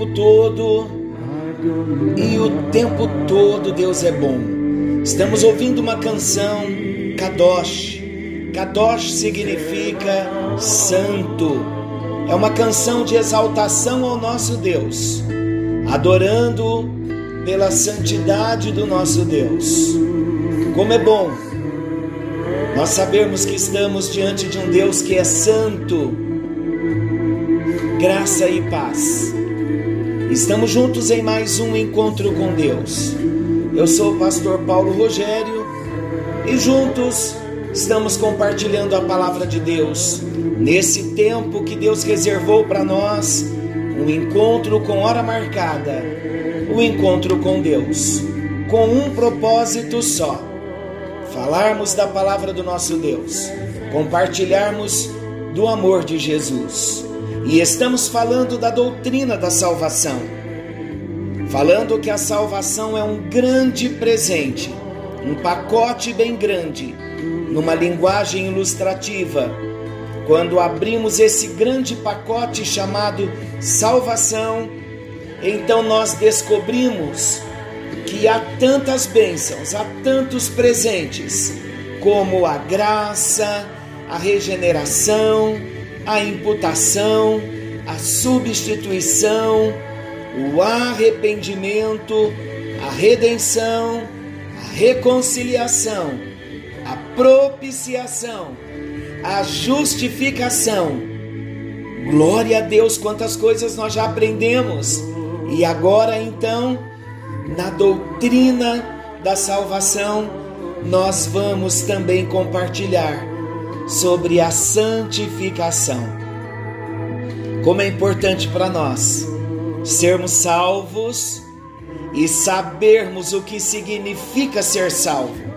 tempo todo e o tempo todo Deus é bom. Estamos ouvindo uma canção, Kadosh. Kadosh significa santo. É uma canção de exaltação ao nosso Deus, adorando pela santidade do nosso Deus. Como é bom nós sabemos que estamos diante de um Deus que é santo. Graça e paz. Estamos juntos em mais um encontro com Deus. Eu sou o pastor Paulo Rogério e juntos estamos compartilhando a palavra de Deus nesse tempo que Deus reservou para nós um encontro com hora marcada, um encontro com Deus, com um propósito só: falarmos da palavra do nosso Deus, compartilharmos do amor de Jesus. E estamos falando da doutrina da salvação, falando que a salvação é um grande presente, um pacote bem grande, numa linguagem ilustrativa. Quando abrimos esse grande pacote chamado salvação, então nós descobrimos que há tantas bênçãos, há tantos presentes, como a graça, a regeneração, a imputação, a substituição, o arrependimento, a redenção, a reconciliação, a propiciação, a justificação. Glória a Deus, quantas coisas nós já aprendemos. E agora então, na doutrina da salvação, nós vamos também compartilhar sobre a santificação. Como é importante para nós sermos salvos e sabermos o que significa ser salvo.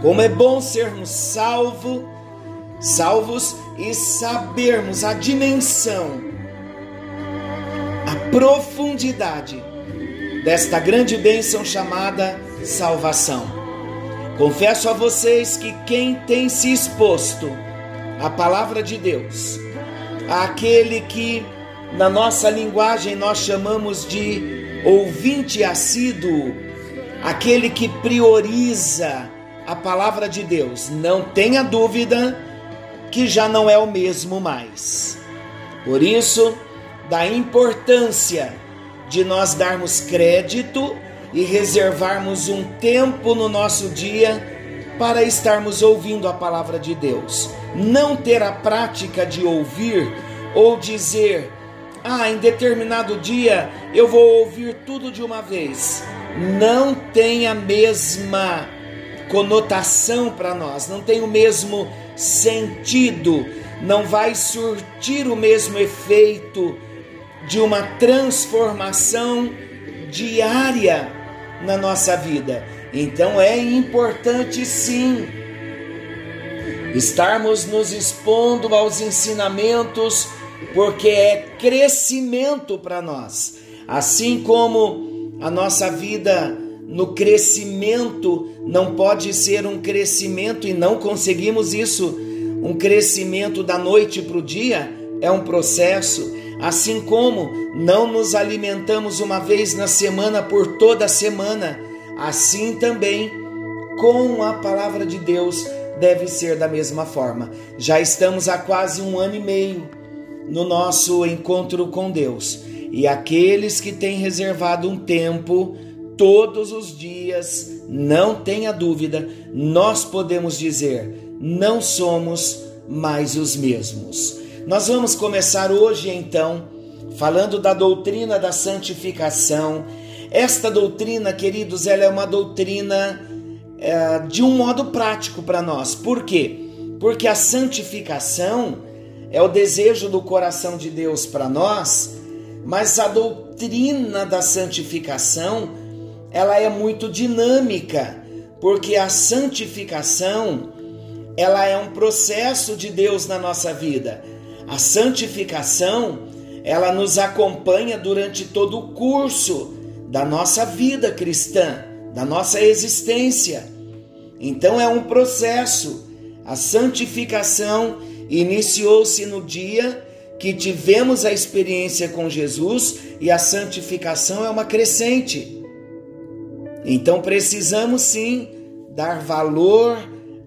Como é bom sermos salvo, salvos e sabermos a dimensão, a profundidade desta grande bênção chamada salvação. Confesso a vocês que quem tem se exposto à palavra de Deus, aquele que na nossa linguagem nós chamamos de ouvinte assíduo, aquele que prioriza a palavra de Deus, não tenha dúvida que já não é o mesmo mais. Por isso, da importância de nós darmos crédito e reservarmos um tempo no nosso dia para estarmos ouvindo a palavra de Deus. Não ter a prática de ouvir ou dizer, ah, em determinado dia eu vou ouvir tudo de uma vez. Não tem a mesma conotação para nós, não tem o mesmo sentido, não vai surtir o mesmo efeito de uma transformação diária na nossa vida. Então é importante sim estarmos nos expondo aos ensinamentos, porque é crescimento para nós. Assim como a nossa vida no crescimento não pode ser um crescimento e não conseguimos isso, um crescimento da noite para o dia, é um processo. Assim como não nos alimentamos uma vez na semana por toda a semana, assim também com a palavra de Deus deve ser da mesma forma. Já estamos há quase um ano e meio no nosso encontro com Deus e aqueles que têm reservado um tempo todos os dias, não tenha dúvida, nós podemos dizer, não somos mais os mesmos. Nós vamos começar hoje então falando da doutrina da santificação. Esta doutrina, queridos, ela é uma doutrina é, de um modo prático para nós. Por quê? Porque a santificação é o desejo do coração de Deus para nós, mas a doutrina da santificação ela é muito dinâmica, porque a santificação ela é um processo de Deus na nossa vida. A santificação, ela nos acompanha durante todo o curso da nossa vida cristã, da nossa existência. Então é um processo. A santificação iniciou-se no dia que tivemos a experiência com Jesus e a santificação é uma crescente. Então precisamos sim dar valor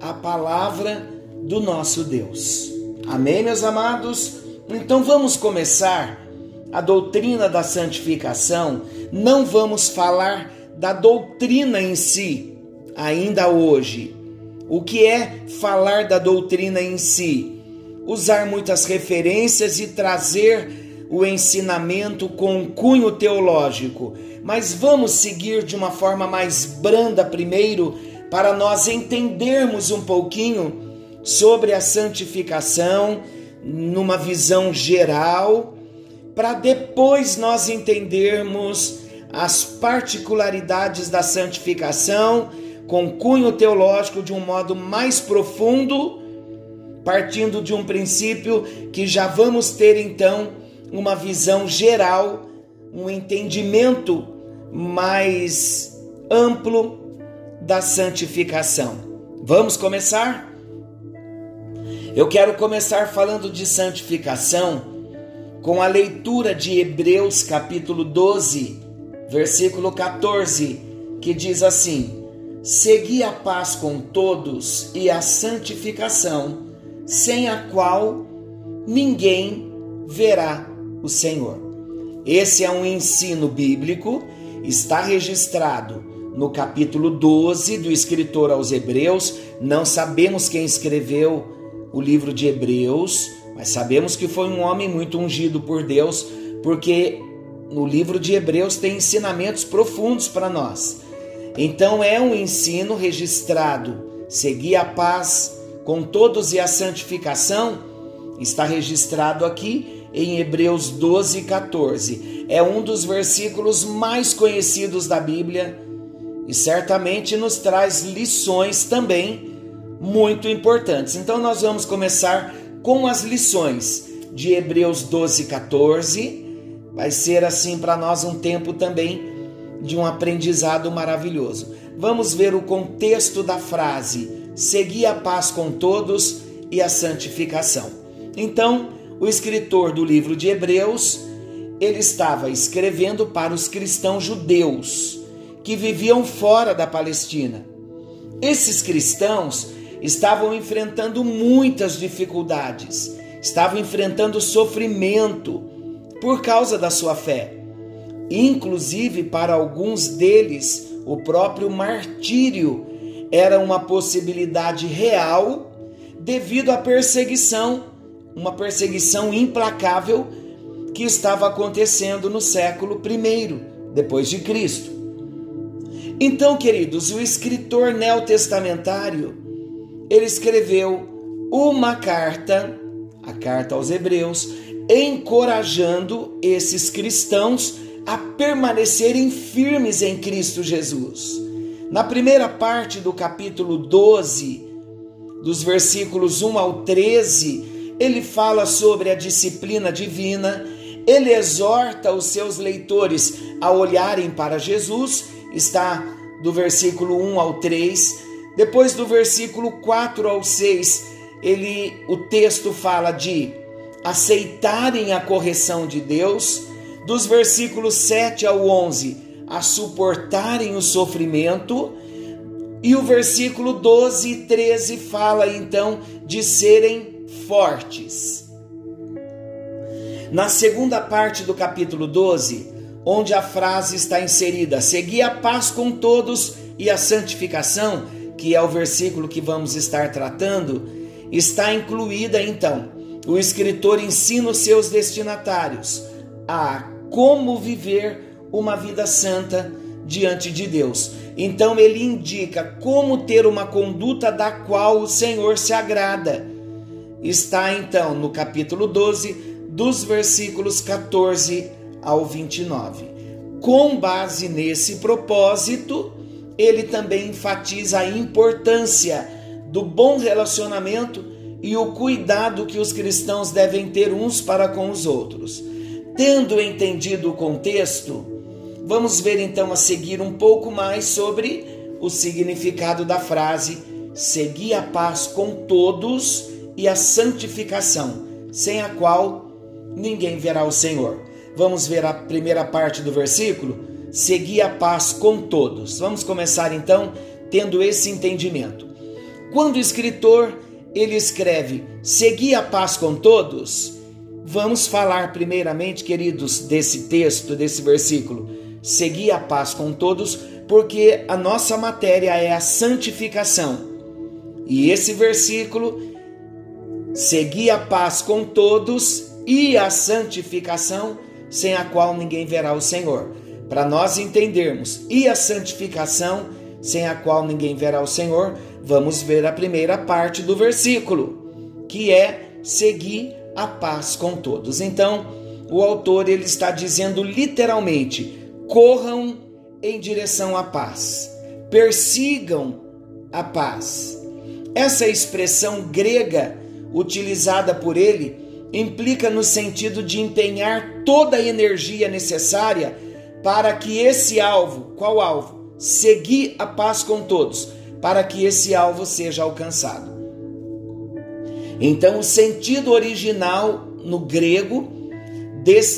à palavra do nosso Deus. Amém, meus amados? Então vamos começar a doutrina da santificação. Não vamos falar da doutrina em si ainda hoje. O que é falar da doutrina em si? Usar muitas referências e trazer o ensinamento com cunho teológico, mas vamos seguir de uma forma mais branda primeiro para nós entendermos um pouquinho sobre a santificação numa visão geral, para depois nós entendermos as particularidades da santificação com cunho teológico de um modo mais profundo, partindo de um princípio que já vamos ter então uma visão geral, um entendimento mais amplo da santificação. Vamos começar? Eu quero começar falando de santificação com a leitura de Hebreus capítulo 12, versículo 14, que diz assim: Segui a paz com todos e a santificação, sem a qual ninguém verá o Senhor. Esse é um ensino bíblico, está registrado no capítulo 12 do escritor aos Hebreus. Não sabemos quem escreveu o livro de Hebreus, mas sabemos que foi um homem muito ungido por Deus, porque no livro de Hebreus tem ensinamentos profundos para nós. Então é um ensino registrado. Seguir a paz com todos e a santificação está registrado aqui em Hebreus 12, 14. É um dos versículos mais conhecidos da Bíblia e certamente nos traz lições também muito importantes. Então nós vamos começar com as lições de Hebreus 12, 14. Vai ser assim para nós um tempo também de um aprendizado maravilhoso. Vamos ver o contexto da frase: seguir a paz com todos e a santificação. Então, o escritor do livro de Hebreus, ele estava escrevendo para os cristãos judeus que viviam fora da Palestina. Esses cristãos estavam enfrentando muitas dificuldades, estavam enfrentando sofrimento por causa da sua fé. Inclusive, para alguns deles, o próprio martírio era uma possibilidade real devido à perseguição, uma perseguição implacável que estava acontecendo no século I depois de Cristo. Então, queridos, o escritor neotestamentário ele escreveu uma carta, a carta aos Hebreus, encorajando esses cristãos a permanecerem firmes em Cristo Jesus. Na primeira parte do capítulo 12, dos versículos 1 ao 13, ele fala sobre a disciplina divina, ele exorta os seus leitores a olharem para Jesus, está do versículo 1 ao 3. Depois do versículo 4 ao 6, ele o texto fala de aceitarem a correção de Deus, dos versículos 7 ao 11, a suportarem o sofrimento, e o versículo 12 e 13 fala então de serem fortes. Na segunda parte do capítulo 12, onde a frase está inserida: Segui a paz com todos e a santificação, que é o versículo que vamos estar tratando, está incluída então. O escritor ensina os seus destinatários a como viver uma vida santa diante de Deus. Então ele indica como ter uma conduta da qual o Senhor se agrada. Está então no capítulo 12, dos versículos 14 ao 29. Com base nesse propósito, ele também enfatiza a importância do bom relacionamento e o cuidado que os cristãos devem ter uns para com os outros. Tendo entendido o contexto, vamos ver então a seguir um pouco mais sobre o significado da frase: seguir a paz com todos e a santificação, sem a qual ninguém verá o Senhor. Vamos ver a primeira parte do versículo? Segui a paz com todos. Vamos começar então tendo esse entendimento. Quando o escritor ele escreve segui a paz com todos, vamos falar primeiramente, queridos, desse texto, desse versículo. Segui a paz com todos, porque a nossa matéria é a santificação. E esse versículo, segui a paz com todos e a santificação, sem a qual ninguém verá o Senhor. Para nós entendermos, e a santificação, sem a qual ninguém verá o Senhor, vamos ver a primeira parte do versículo, que é seguir a paz com todos. Então, o autor ele está dizendo literalmente: corram em direção à paz, persigam a paz. Essa expressão grega utilizada por ele implica no sentido de empenhar toda a energia necessária para que esse alvo, qual alvo? Seguir a paz com todos, para que esse alvo seja alcançado. Então, o sentido original no grego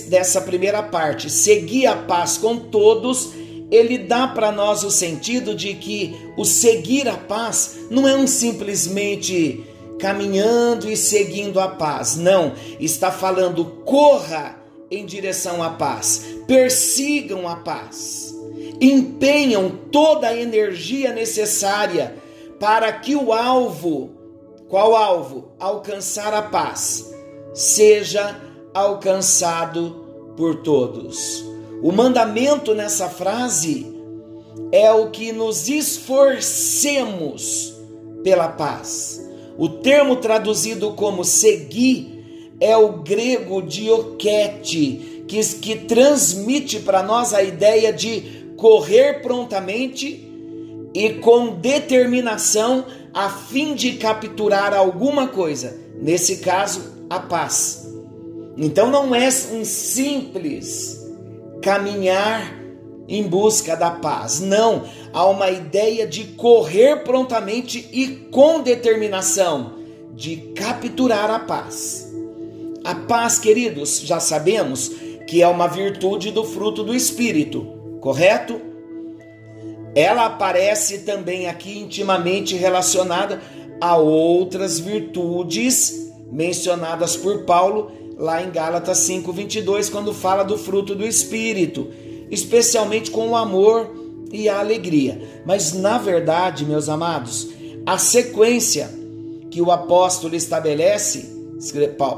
dessa primeira parte, seguir a paz com todos, ele dá para nós o sentido de que o seguir a paz não é um simplesmente caminhando e seguindo a paz. Não, está falando corra em direção à paz, persigam a paz, empenham toda a energia necessária para que o alvo, qual alvo? Alcançar a paz, seja alcançado por todos. O mandamento nessa frase é o que nos esforcemos pela paz. O termo traduzido como seguir é o grego dioquete, que, que transmite para nós a ideia de correr prontamente e com determinação a fim de capturar alguma coisa, nesse caso, a paz. Então não é um simples caminhar em busca da paz. Não, há uma ideia de correr prontamente e com determinação de capturar a paz. A paz, queridos, já sabemos que é uma virtude do fruto do espírito, correto? Ela aparece também aqui intimamente relacionada a outras virtudes mencionadas por Paulo lá em Gálatas 5:22, quando fala do fruto do espírito especialmente com o amor e a alegria. Mas na verdade, meus amados, a sequência que o apóstolo estabelece,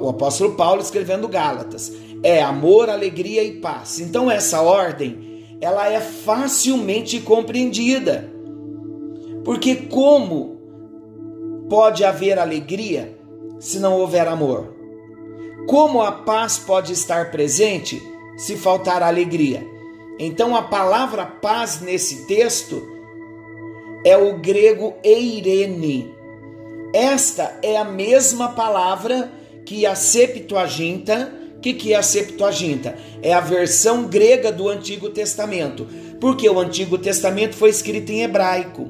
o apóstolo Paulo escrevendo Gálatas, é amor, alegria e paz. Então essa ordem, ela é facilmente compreendida. Porque como pode haver alegria se não houver amor? Como a paz pode estar presente se faltar alegria? Então a palavra paz nesse texto é o grego eirene. Esta é a mesma palavra que a Septuaginta. O que, que é a Septuaginta? É a versão grega do Antigo Testamento, porque o Antigo Testamento foi escrito em hebraico.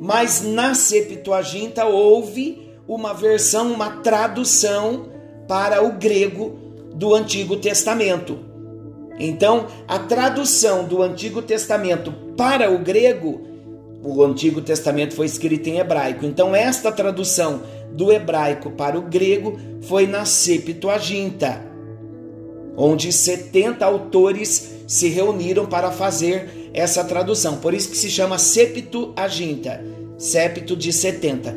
Mas na Septuaginta houve uma versão, uma tradução para o grego do Antigo Testamento. Então, a tradução do Antigo Testamento para o grego, o Antigo Testamento foi escrito em hebraico. Então, esta tradução do hebraico para o grego foi na Septuaginta, onde 70 autores se reuniram para fazer essa tradução. Por isso que se chama Septuaginta, septo de 70.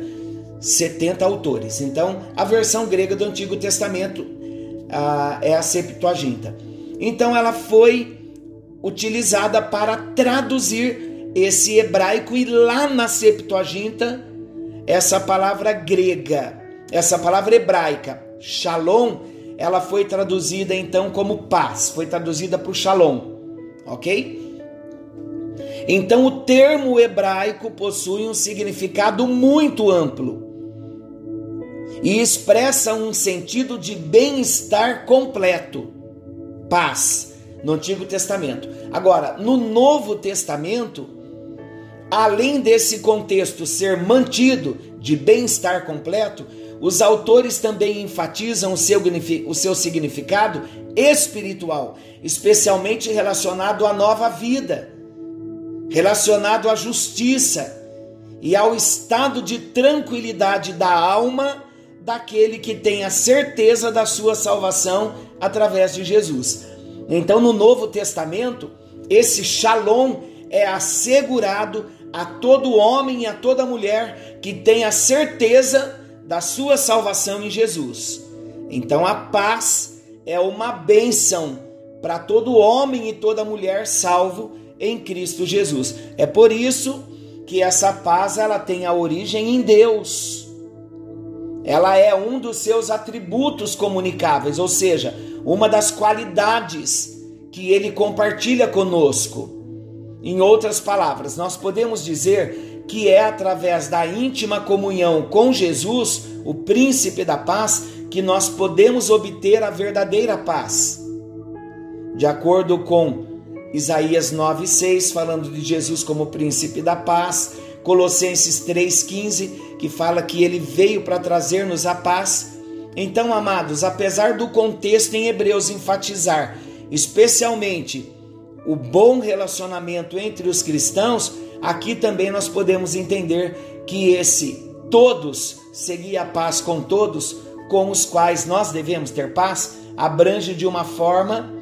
70 autores. Então, a versão grega do Antigo Testamento ah, é a Septuaginta. Então ela foi utilizada para traduzir esse hebraico e lá na Septuaginta essa palavra grega, essa palavra hebraica, shalom, ela foi traduzida então como paz, foi traduzida por shalom, ok? Então o termo hebraico possui um significado muito amplo e expressa um sentido de bem-estar completo paz no Antigo Testamento. Agora, no Novo Testamento, além desse contexto ser mantido de bem-estar completo, os autores também enfatizam o seu, o seu significado espiritual, especialmente relacionado à nova vida, relacionado à justiça e ao estado de tranquilidade da alma daquele que tem a certeza da sua salvação através de Jesus. Então, no Novo Testamento, esse shalom é assegurado a todo homem e a toda mulher que tem a certeza da sua salvação em Jesus. Então, a paz é uma bênção para todo homem e toda mulher salvo em Cristo Jesus. É por isso que essa paz ela tem a origem em Deus. Ela é um dos seus atributos comunicáveis, ou seja, uma das qualidades que ele compartilha conosco. Em outras palavras, nós podemos dizer que é através da íntima comunhão com Jesus, o príncipe da paz, que nós podemos obter a verdadeira paz. De acordo com Isaías 9:6, falando de Jesus como príncipe da paz, Colossenses 3:15, que fala que ele veio para trazer-nos a paz. Então, amados, apesar do contexto em Hebreus enfatizar especialmente o bom relacionamento entre os cristãos, aqui também nós podemos entender que esse todos seguir a paz com todos, com os quais nós devemos ter paz, abrange de uma forma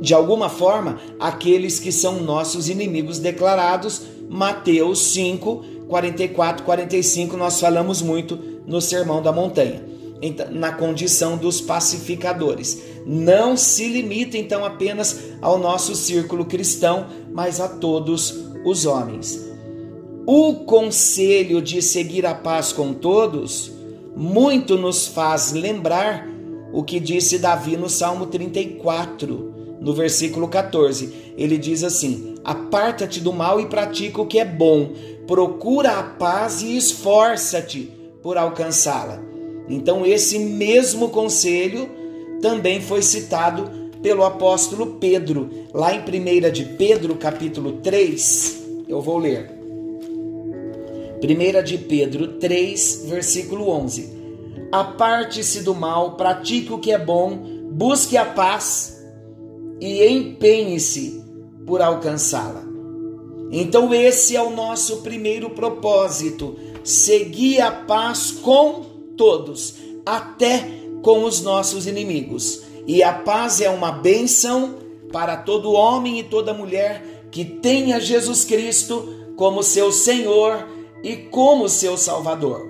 de alguma forma aqueles que são nossos inimigos declarados. Mateus 5, 44, 45, nós falamos muito no Sermão da Montanha, na condição dos pacificadores. Não se limita então apenas ao nosso círculo cristão, mas a todos os homens. O conselho de seguir a paz com todos muito nos faz lembrar o que disse Davi no Salmo 34 no versículo 14. Ele diz assim: Aparta-te do mal e pratica o que é bom, procura a paz e esforça-te por alcançá-la. Então, esse mesmo conselho também foi citado pelo apóstolo Pedro, lá em 1 de Pedro, capítulo 3. Eu vou ler. 1 de Pedro 3, versículo 11. Aparte-se do mal, pratique o que é bom, busque a paz e empenhe-se por alcançá-la. Então, esse é o nosso primeiro propósito: seguir a paz com todos, até com os nossos inimigos. E a paz é uma bênção para todo homem e toda mulher que tenha Jesus Cristo como seu Senhor e como seu Salvador.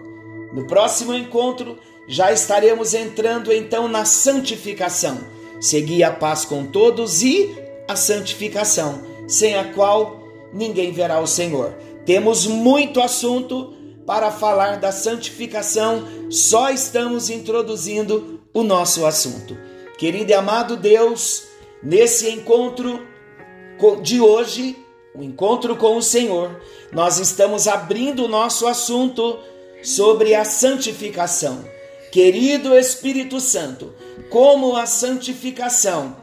No próximo encontro, já estaremos entrando então na santificação Segui a paz com todos e a santificação, sem a qual ninguém verá o Senhor. Temos muito assunto para falar da santificação, só estamos introduzindo o nosso assunto. Querido e amado Deus, nesse encontro de hoje, o encontro com o Senhor, nós estamos abrindo o nosso assunto sobre a santificação. Querido Espírito Santo, como a santificação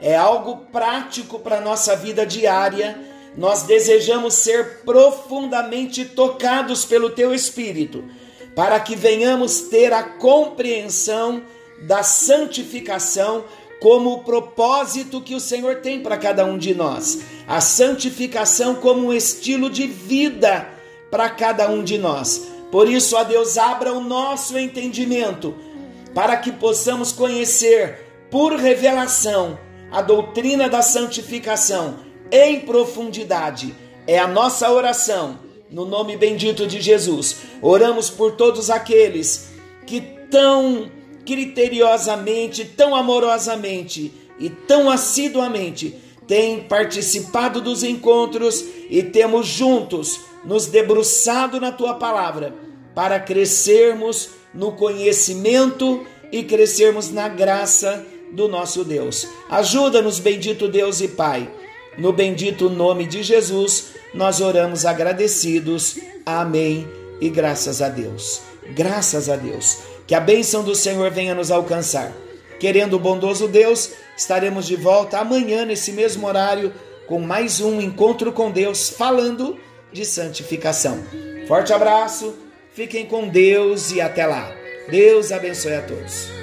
é algo prático para a nossa vida diária, nós desejamos ser profundamente tocados pelo Teu Espírito, para que venhamos ter a compreensão da santificação como o propósito que o Senhor tem para cada um de nós. A santificação como um estilo de vida para cada um de nós. Por isso, ó Deus, abra o nosso entendimento para que possamos conhecer por revelação a doutrina da santificação em profundidade. É a nossa oração, no nome bendito de Jesus. Oramos por todos aqueles que tão criteriosamente, tão amorosamente e tão assiduamente têm participado dos encontros e temos juntos nos debruçado na tua palavra para crescermos no conhecimento e crescermos na graça do nosso Deus. Ajuda-nos, bendito Deus e Pai. No bendito nome de Jesus, nós oramos agradecidos. Amém. E graças a Deus. Graças a Deus. Que a bênção do Senhor venha nos alcançar. Querendo o bondoso Deus, estaremos de volta amanhã nesse mesmo horário com mais um encontro com Deus falando de santificação. Forte abraço Fiquem com Deus e até lá. Deus abençoe a todos.